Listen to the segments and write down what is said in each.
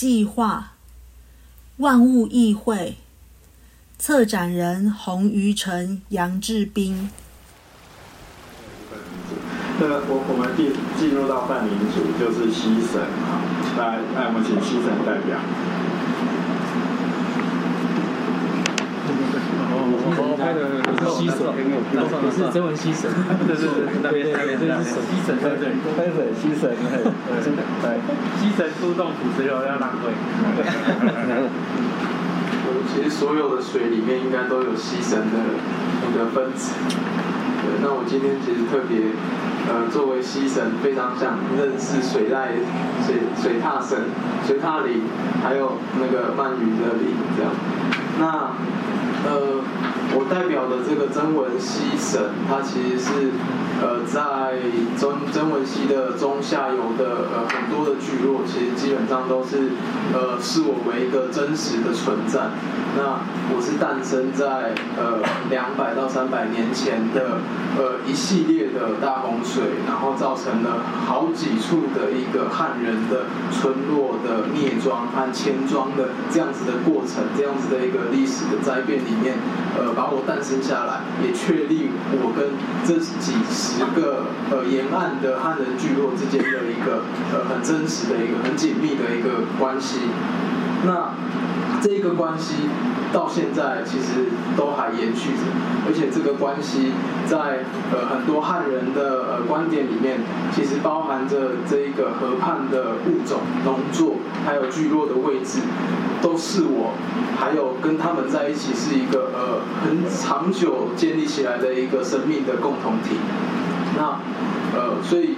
计划，万物议会，策展人洪于成、杨志斌。那我我们进进入到半民主，就是西省啊，来来，我们请西省代表。我拍的是西神，你是真文西神，对对对，那边那边是西神，对对，拍水西神，对，西神出动土石流要浪费。其实所有的水里面应该都有西神的那个分子。对，那我今天其实特别，呃，作为西神，非常想认识水濑水水獭神、水獭灵，还有那个鳗鱼的灵这样。那呃，我代表的这个曾文溪神，它其实是呃在曾曾文溪的中下游的呃很多的聚落，其实基本上都是呃视我为一个真实的存在。那我是诞生在呃两百到三百年前的呃一系列的大洪水，然后造成了好几处的一个汉人的村落的灭庄和迁庄的这样子的过程，这样子的一个历史的灾变里面，呃，把我诞生下来，也确立我跟这几十个呃沿岸的汉人聚落之间的一个呃很真实的一个很紧密的一个关系。那这个关系到现在其实都还延续着，而且这个关系在呃很多汉人的呃观点里面，其实包含着这一个河畔的物种、农作，还有聚落的位置，都是我，还有跟他们在一起是一个呃很长久建立起来的一个生命的共同体。那呃所以。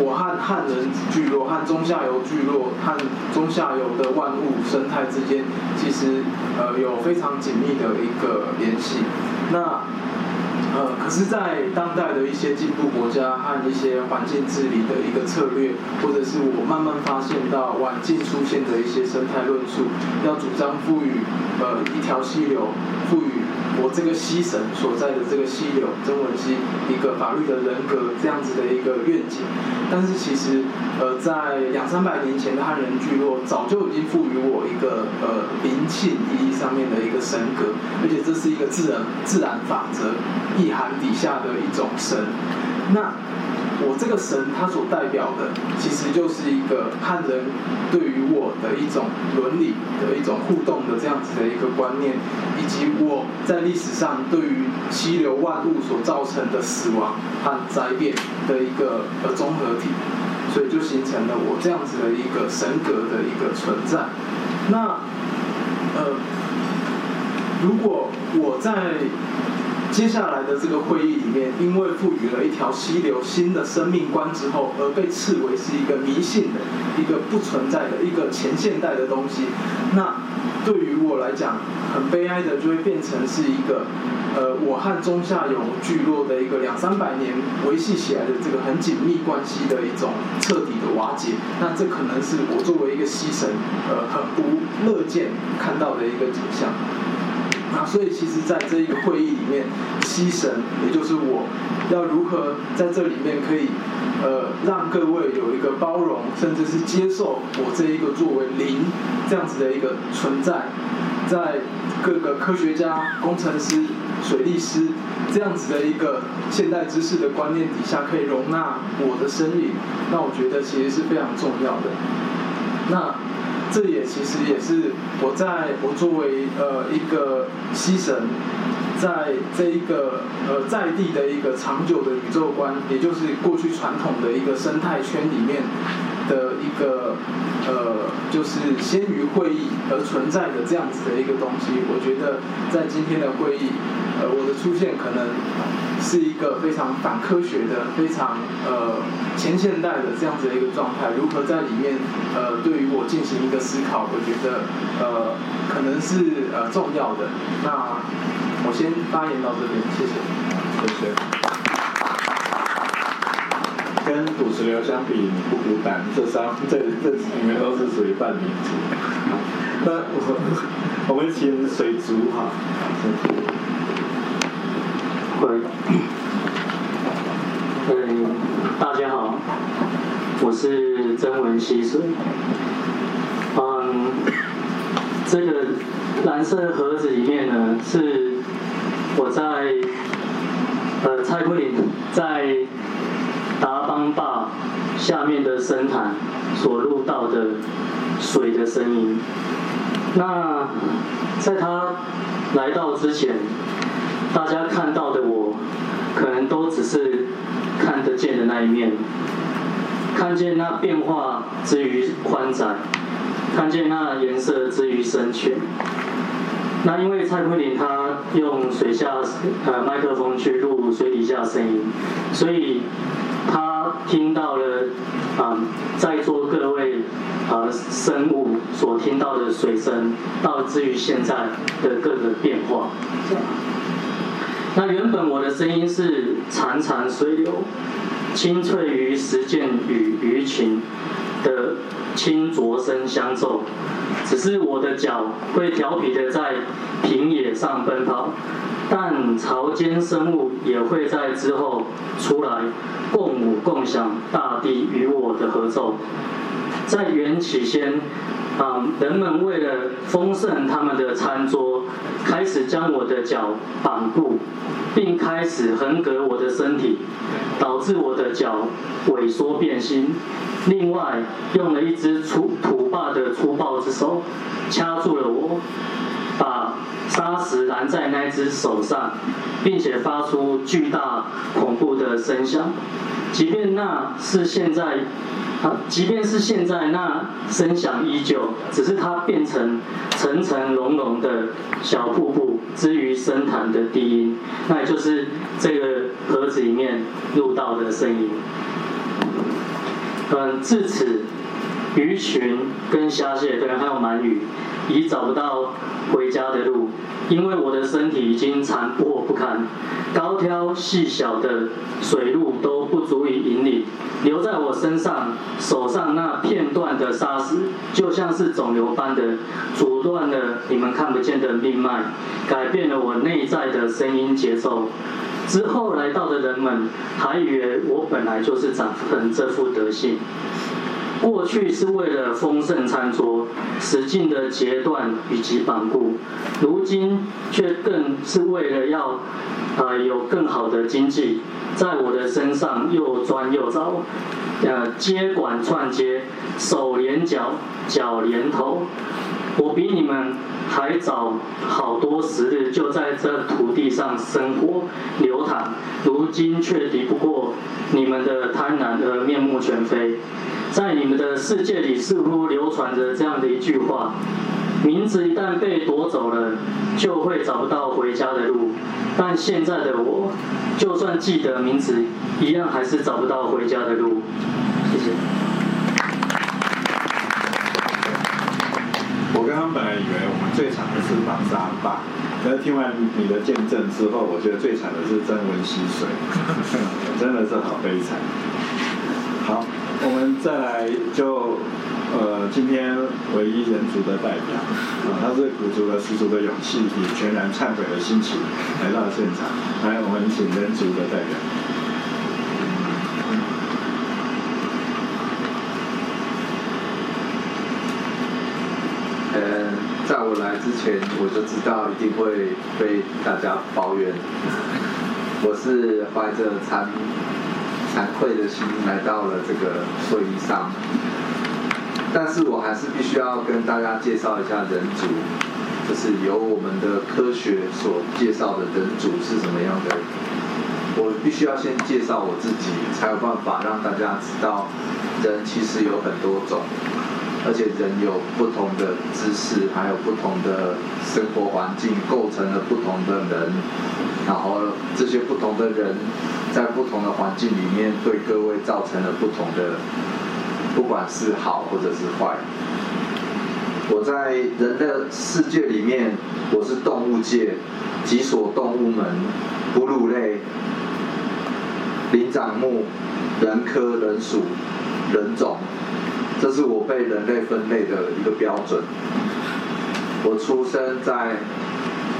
我和汉人聚落、和中下游聚落、和中下游的万物生态之间，其实呃有非常紧密的一个联系。那呃，可是，在当代的一些进步国家和一些环境治理的一个策略，或者是我慢慢发现到晚近出现的一些生态论述，要主张赋予呃一条溪流，赋予。我这个西神所在的这个溪流曾文溪一个法律的人格这样子的一个愿景，但是其实呃在两三百年前的汉人聚落早就已经赋予我一个呃灵性意义上面的一个神格，而且这是一个自然自然法则意涵底下的一种神，那。我这个神，它所代表的，其实就是一个汉人对于我的一种伦理的一种互动的这样子的一个观念，以及我在历史上对于溪流万物所造成的死亡和灾变的一个呃综合体，所以就形成了我这样子的一个神格的一个存在。那呃，如果我在接下来的这个会议里面，因为赋予了一条溪流新的生命观之后，而被斥为是一个迷信的、一个不存在的、一个前现代的东西。那对于我来讲，很悲哀的就会变成是一个，呃，我和中下游聚落的一个两三百年维系起来的这个很紧密关系的一种彻底的瓦解。那这可能是我作为一个西神，呃，很不乐见看到的一个景象。那所以，其实，在这一个会议里面，西神，也就是我，要如何在这里面可以，呃，让各位有一个包容，甚至是接受我这一个作为零这样子的一个存在，在各个科学家、工程师、水利师这样子的一个现代知识的观念底下，可以容纳我的身影，那我觉得其实是非常重要的。那。这也其实也是我在我作为呃一个西神，在这一个呃在地的一个长久的宇宙观，也就是过去传统的一个生态圈里面的一个呃就是先于会议而存在的这样子的一个东西，我觉得在今天的会议，呃我的出现可能。是一个非常反科学的、非常呃前现代的这样子的一个状态。如何在里面呃对于我进行一个思考，我觉得呃可能是呃重要的。那我先发言到这边，谢谢。谢谢。跟土石流相比，你不孤单。这三这这里面都是属于半民族。那我我们请水族哈。嗯，大家好，我是曾文溪水。嗯，这个蓝色盒子里面呢，是我在呃蔡桂林在达邦坝下面的深潭所录到的水的声音。那在他来到之前，大家看到的我，可能都只是看得见的那一面，看见那变化之于宽窄。看见那颜色之于深浅。那因为蔡坤林他用水下呃麦克风去录水底下声音，所以他听到了啊在座各位啊生物所听到的水声，到至于现在的各个变化。那原本我的声音是潺潺水流，清脆于石涧与鱼群的。轻浊声相奏，只是我的脚会调皮的在平野上奔跑，但潮间生物也会在之后出来共舞共享大地与我的合奏。在缘起先，啊，人们为了丰盛他们的餐桌，开始将我的脚绑固，并开始横隔我的身体，导致我的脚萎缩变形。另外，用了一只粗土霸的粗暴之手掐住了我，把砂石拦在那只手上，并且发出巨大恐怖的声响。即便那是现在，啊，即便是现在那声响依旧，只是它变成层层隆隆的小瀑布之于深潭的低音，那也就是这个盒子里面录到的声音。嗯，至此，鱼群跟虾蟹，对，还有鳗鱼，已找不到回家的路，因为我的身体已经残破不堪，高挑细小的水路都不足以引领，留在我身上手上那片段的沙石，就像是肿瘤般的阻断了你们看不见的命脉，改变了我内在的声音节奏。之后来到的人们还以为我本来就是长成这副德性。过去是为了丰盛餐桌，使劲的截断以及绑固，如今却更是为了要，呃，有更好的经济，在我的身上又钻又凿，呃，接管串接，手连脚，脚连头，我比你们。还早好多时日，就在这土地上生活流淌，如今却敌不过你们的贪婪而面目全非。在你们的世界里，似乎流传着这样的一句话：名字一旦被夺走了，就会找不到回家的路。但现在的我，就算记得名字，一样还是找不到回家的路。谢谢。我刚刚本来以为我们最惨的是绑沙坝，但是听完你的见证之后，我觉得最惨的是曾文溪水，真的是好悲惨。好，我们再来就呃今天唯一人族的代表啊，他是鼓足了十足的勇气，以全然忏悔的心情来到现场，来我们请人族的代表。在我来之前，我就知道一定会被大家抱怨。我是怀着惭惭愧的心来到了这个会议上，但是我还是必须要跟大家介绍一下人族，就是由我们的科学所介绍的人族是什么样的。我必须要先介绍我自己，才有办法让大家知道人其实有很多种。而且人有不同的知识，还有不同的生活环境，构成了不同的人。然后这些不同的人，在不同的环境里面，对各位造成了不同的，不管是好或者是坏。我在人的世界里面，我是动物界几所动物门：哺乳类、灵长目、人科、人属、人种。这是我被人类分类的一个标准。我出生在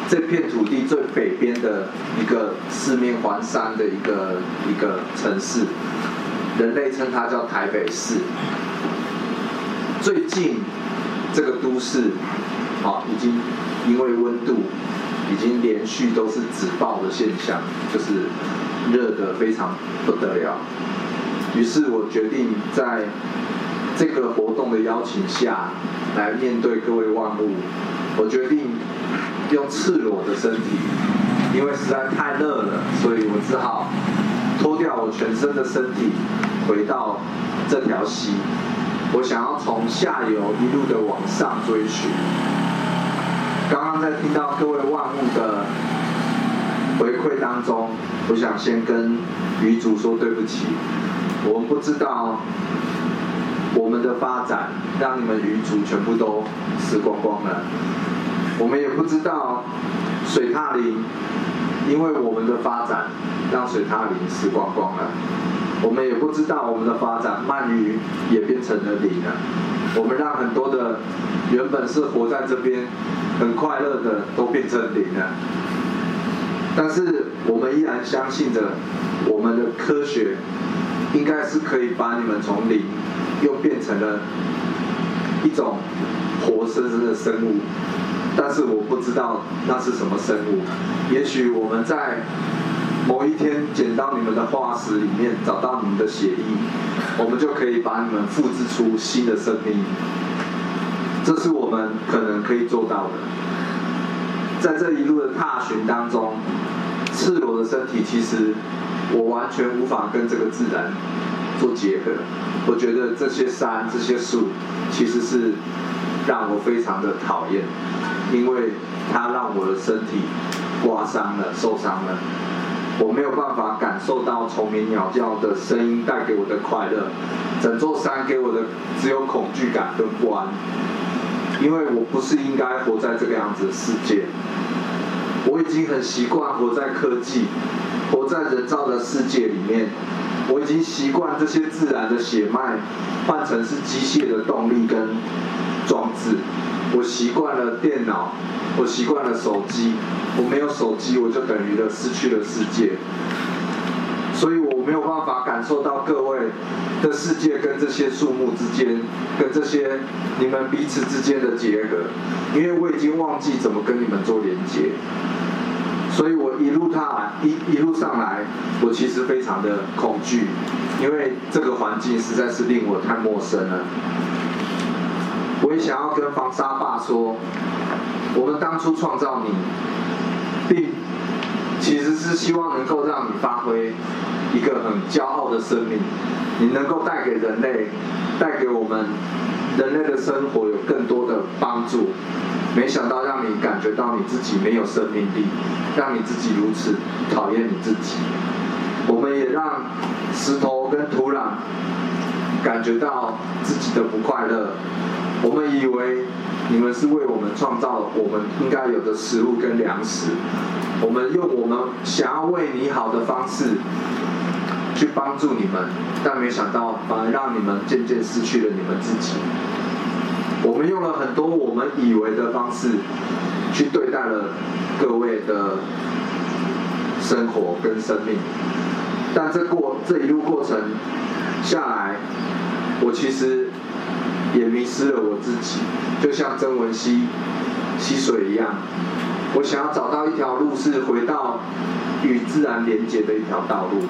这片土地最北边的一个四面环山的一个一个城市，人类称它叫台北市。最近这个都市好，已经因为温度已经连续都是止爆的现象，就是热的非常不得了。于是我决定在这个活动的邀请下来面对各位万物，我决定用赤裸的身体，因为实在太热了，所以我只好脱掉我全身的身体，回到这条溪。我想要从下游一路的往上追寻。刚刚在听到各位万物的回馈当中，我想先跟鱼主说对不起。我们不知道我们的发展让你们鱼族全部都死光光了。我们也不知道水獭林因为我们的发展让水獭林死光光了。我们也不知道我们的发展鳗鱼也变成了零了。我们让很多的原本是活在这边很快乐的都变成零了。但是我们依然相信着我们的科学。应该是可以把你们从零又变成了一种活生生的生物，但是我不知道那是什么生物。也许我们在某一天捡到你们的化石里面，找到你们的血液，我们就可以把你们复制出新的生命。这是我们可能可以做到的。在这一路的踏寻当中，赤裸的身体其实。我完全无法跟这个自然做结合。我觉得这些山、这些树，其实是让我非常的讨厌，因为它让我的身体刮伤了、受伤了。我没有办法感受到虫鸣鸟叫的声音带给我的快乐，整座山给我的只有恐惧感跟不安，因为我不是应该活在这个样子的世界。我已经很习惯活在科技。活在人造的世界里面，我已经习惯这些自然的血脉换成是机械的动力跟装置。我习惯了电脑，我习惯了手机。我没有手机，我就等于了失去了世界。所以没有办法感受到各位的世界跟这些树木之间，跟这些你们彼此之间的结合，因为我已经忘记怎么跟你们做连接。所以我一路踏来一一路上来，我其实非常的恐惧，因为这个环境实在是令我太陌生了。我也想要跟防沙爸说，我们当初创造你，其实是希望能够让你发挥一个很骄傲的生命，你能够带给人类，带给我们人类的生活有更多的帮助。没想到让你感觉到你自己没有生命力，让你自己如此讨厌你自己。我们也让石头跟土壤感觉到自己的不快乐。我们以为你们是为我们创造我们应该有的食物跟粮食。我们用我们想要为你好的方式去帮助你们，但没想到反而让你们渐渐失去了你们自己。我们用了很多我们以为的方式，去对待了各位的生活跟生命，但这过这一路过程下来，我其实也迷失了我自己，就像曾文溪溪水一样，我想要找到一条路是回到与自然连接的一条道路，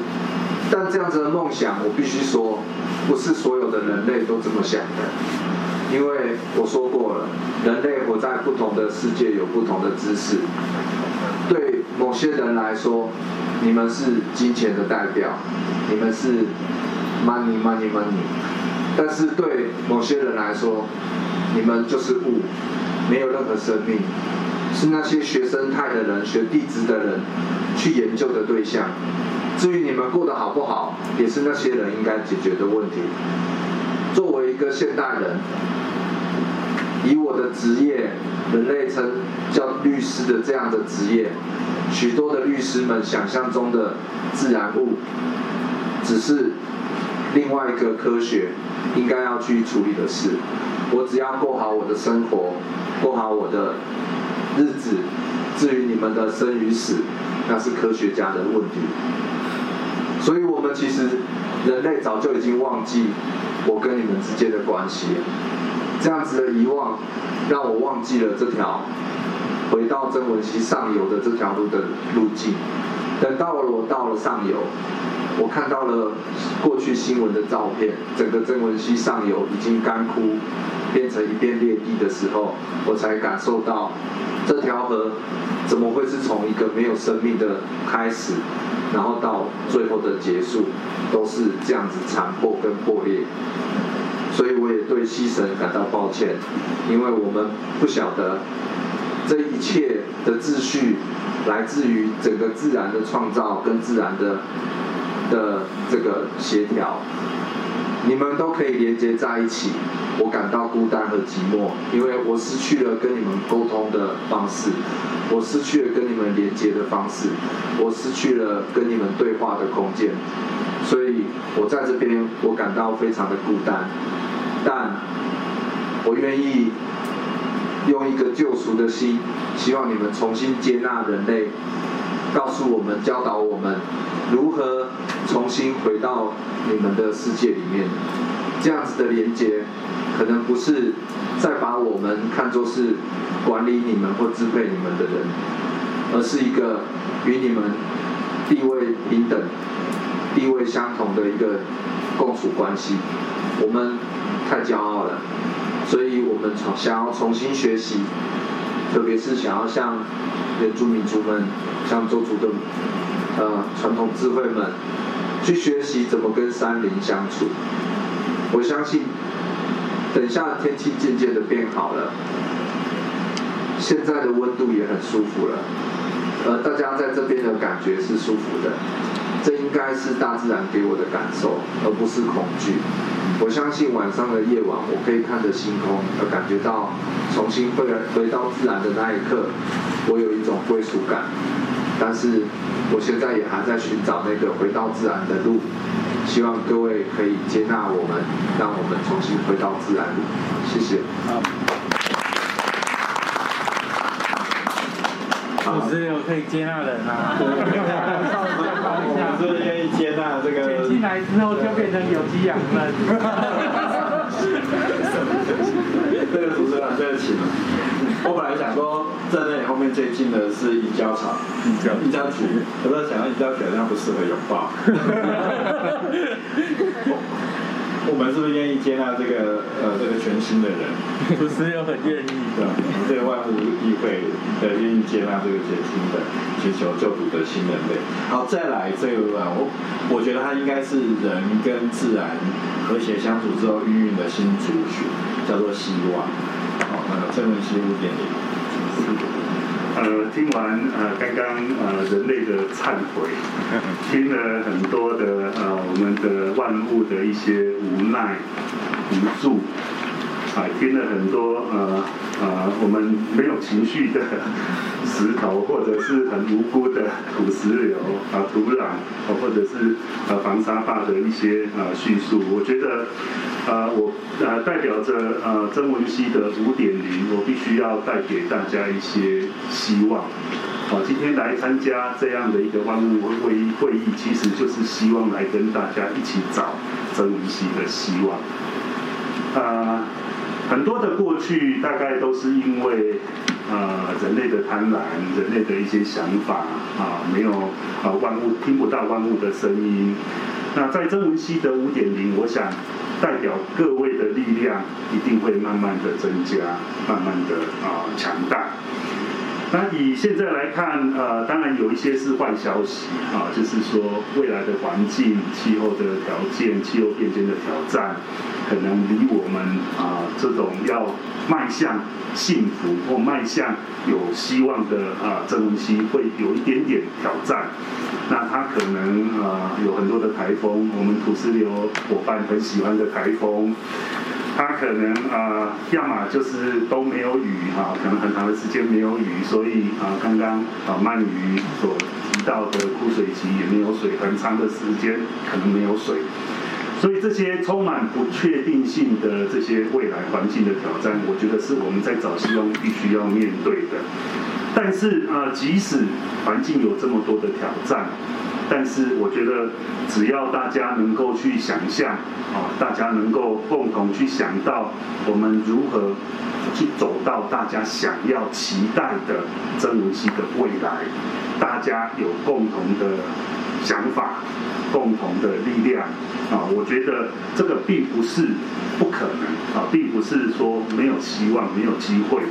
但这样子的梦想，我必须说，不是所有的人类都这么想的。因为我说过了，人类活在不同的世界，有不同的知识。对某些人来说，你们是金钱的代表，你们是 money money money。但是对某些人来说，你们就是物，没有任何生命，是那些学生态的人、学地质的人去研究的对象。至于你们过得好不好，也是那些人应该解决的问题。作为一个现代人。以我的职业，人类称叫律师的这样的职业，许多的律师们想象中的自然物，只是另外一个科学应该要去处理的事。我只要过好我的生活，过好我的日子。至于你们的生与死，那是科学家的问题。所以我们其实人类早就已经忘记我跟你们之间的关系。这样子的遗忘，让我忘记了这条回到曾文溪上游的这条路的路径。等到了我到了上游，我看到了过去新闻的照片，整个曾文溪上游已经干枯，变成一片裂地的时候，我才感受到这条河怎么会是从一个没有生命的开始，然后到最后的结束，都是这样子残破跟破裂。所以我也对西神感到抱歉，因为我们不晓得这一切的秩序来自于整个自然的创造跟自然的的这个协调，你们都可以连接在一起。我感到孤单和寂寞，因为我失去了跟你们沟通的方式，我失去了跟你们连接的方式，我失去了跟你们对话的空间，所以我在这边我感到非常的孤单，但我愿意用一个救赎的心，希望你们重新接纳人类，告诉我们、教导我们如何重新回到你们的世界里面，这样子的连接。可能不是再把我们看作是管理你们或支配你们的人，而是一个与你们地位平等、地位相同的一个共处关系。我们太骄傲了，我们重想要重新学习，特别是想要向原住民族们、像周族的呃传统智慧们去学习怎么跟山林相处。我相信。等下天气渐渐的变好了，现在的温度也很舒服了，呃，大家在这边的感觉是舒服的，这应该是大自然给我的感受，而不是恐惧。我相信晚上的夜晚，我可以看着星空，而感觉到重新回回到自然的那一刻，我有一种归属感。但是我现在也还在寻找那个回到自然的路。希望各位可以接纳我们，让我们重新回到自然。谢谢。好，我是有可以接纳人啊。我是愿意接纳这个。进来之后就变成有机养分。这个主持人对得起吗？我本来想说，在那里后面最近的是银胶草，银胶银胶菊，可是想到银胶菊好像不适合拥抱。我们是不是愿意接纳这个呃这个全新的人？不是又很愿意的，这个万物议会的愿意接纳这个全新的寻求救主的新人类。好，再来这个我我觉得它应该是人跟自然和谐相处之后孕育的新族群，叫做希望。好，那正文西五点零。呃，听完呃刚刚呃人类的忏悔，听了很多的呃我们的万物的一些无奈、无助，啊，听了很多呃。啊，我们没有情绪的石头，或者是很无辜的土石流啊、土壤，或者是呃防沙坝的一些呃叙述，我觉得呃我呃代表着呃曾文熙的五点零，我必须要带给大家一些希望。好，今天来参加这样的一个万物会议会议，其实就是希望来跟大家一起找曾文熙的希望。啊。很多的过去大概都是因为，呃，人类的贪婪，人类的一些想法啊，没有啊万物听不到万物的声音。那在曾文熙的五点零，我想代表各位的力量一定会慢慢的增加，慢慢的啊强大。那以现在来看，呃，当然有一些是坏消息啊，就是说未来的环境、气候的条件、气候变迁的挑战。可能离我们啊这种要迈向幸福或迈向有希望的啊郑文熙会有一点点挑战。那他可能啊有很多的台风，我们土石流伙伴很喜欢的台风。他可能啊要么就是都没有雨哈，可能很长的时间没有雨，所所以啊刚刚啊鳗鱼所提到的枯水期也没有水，很长的时间可能没有水。所以这些充满不确定性的这些未来环境的挑战，我觉得是我们在早期中必须要面对的。但是啊，即使环境有这么多的挑战，但是我觉得只要大家能够去想象，啊，大家能够共同去想到我们如何去走到大家想要期待的曾文熙的未来，大家有共同的想法、共同的力量，啊，我觉得这个并不是不可能，啊，并不是说没有希望、没有机会。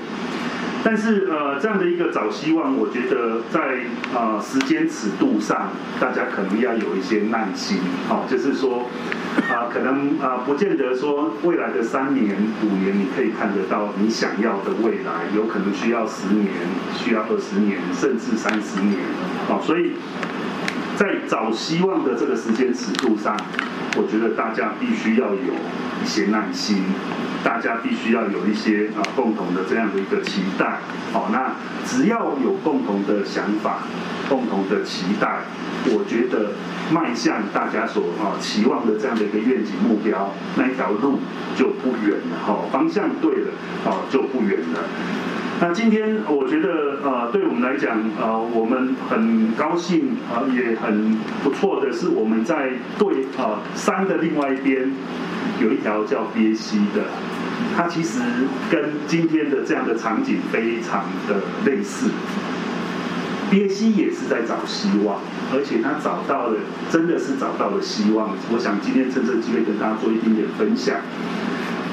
但是呃，这样的一个找希望，我觉得在啊时间尺度上，大家可能要有一些耐心，好，就是说啊，可能啊不见得说未来的三年、五年你可以看得到你想要的未来，有可能需要十年、需要二十年，甚至三十年，好，所以在找希望的这个时间尺度上，我觉得大家必须要有一些耐心。大家必须要有一些啊共同的这样的一个期待，好，那只要有共同的想法、共同的期待，我觉得迈向大家所啊期望的这样的一个愿景目标，那一条路就不远了，哈，方向对了，啊就不远了。那今天我觉得呃，对我们来讲，呃，我们很高兴啊，也很不错的是，我们在对啊山的另外一边有一条叫鳖溪的。它其实跟今天的这样的场景非常的类似，鳖溪也是在找希望，而且他找到了，真的是找到了希望。我想今天趁这机会跟大家做一点点分享。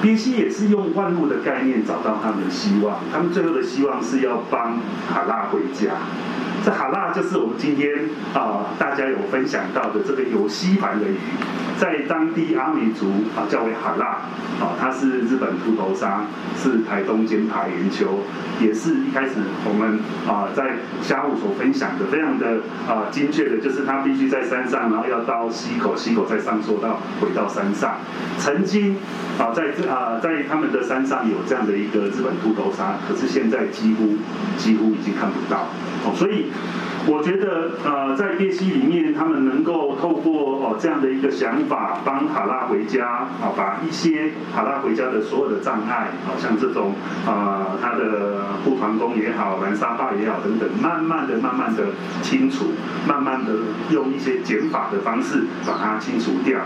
鳖溪也是用万物的概念找到他们的希望，他们最后的希望是要帮哈拉回家。这哈拉就是我们今天啊大家有分享到的这个有吸盘的鱼，在当地阿美族啊叫为哈拉。啊，它是日本秃头鲨，是台东尖爬圆鳅，也是一开始我们啊在虾务所分享的，非常的啊精确的，就是它必须在山上，然后要到溪口，溪口再上溯到回到山上。曾经啊在这啊在他们的山上有这样的一个日本秃头鲨，可是现在几乎几乎已经看不到。哦，所以。我觉得，呃，在鳖溪里面，他们能够透过哦这样的一个想法，帮卡拉回家，啊，把一些卡拉回家的所有的障碍，好像这种，啊，他的护团工也好，蓝沙坝也好等等，慢慢的、慢慢的清除，慢慢的用一些减法的方式把它清除掉。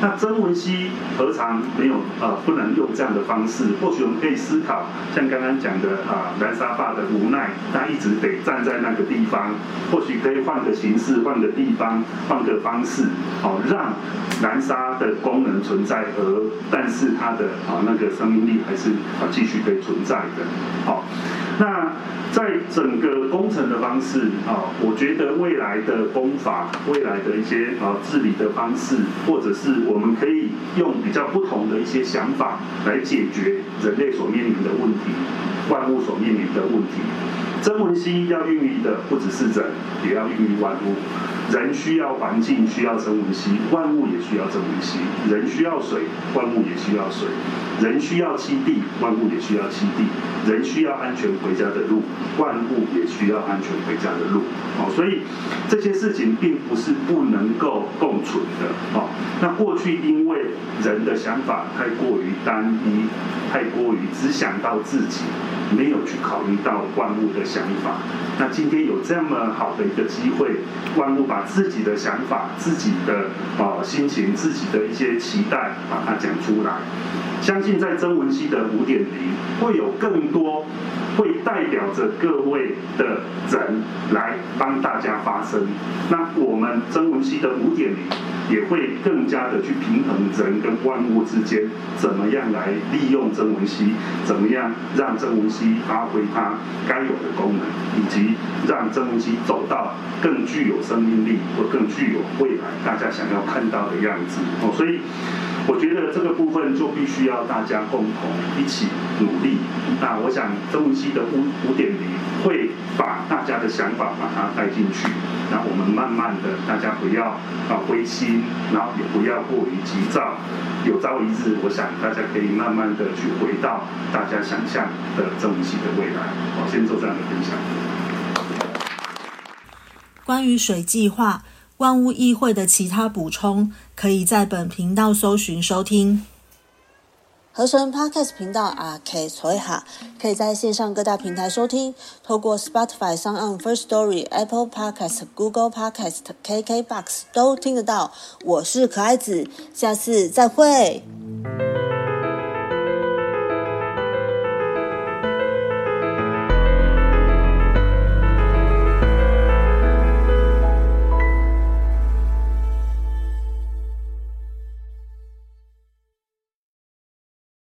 那曾文熙何尝没有呃不能用这样的方式？或许我们可以思考，像刚刚讲的啊，南沙坝的无奈，他一直得站在那个地方。或许可以换个形式，换个地方，换个方式，好让南沙的功能存在，而但是它的啊那个生命力还是啊继续可以存在的。好，那在整个工程的方式啊，我觉得未来的工法，未来的一些啊治理的方式，或者是我们可以用比较不同的一些想法来解决人类所面临的问题，万物所面临的问题。曾文熙要孕育的不只是人，也要孕育万物。人需要环境，需要曾文熙；万物也需要曾文熙。人需要水，万物也需要水；人需要栖地，万物也需要栖地；人需要安全回家的路，万物也需要安全回家的路。哦，所以这些事情并不是不能够共存的。哦，那过去因为人的想法太过于单一，太过于只想到自己。没有去考虑到万物的想法，那今天有这么好的一个机会，万物把把自己的想法、自己的啊心情、自己的一些期待，把它讲出来。相信在曾文熙的五点零，会有更多会代表着各位的人来帮大家发声。那我们曾文熙的五点零也会更加的去平衡人跟万物之间，怎么样来利用曾文熙，怎么样让曾文熙发挥它该有的功能，以及让曾文熙走到更具有生命力或更具有未来大家想要看到的样子。哦，所以。我觉得这个部分就必须要大家共同一起努力。那我想曾文熙的五五点零会把大家的想法把它带进去。那我们慢慢的，大家不要啊灰心，然后也不要过于急躁。有朝一日，我想大家可以慢慢的去回到大家想象的曾文熙的未来。我先做这样的分享。关于水计划。万物议会的其他补充，可以在本频道搜寻收听。合成 Podcast 频道啊，K 所以哈，可以在线上各大平台收听，透过 Spotify、s o n First Story、Apple Podcast、Google Podcast、KKBox 都听得到。我是可爱子，下次再会。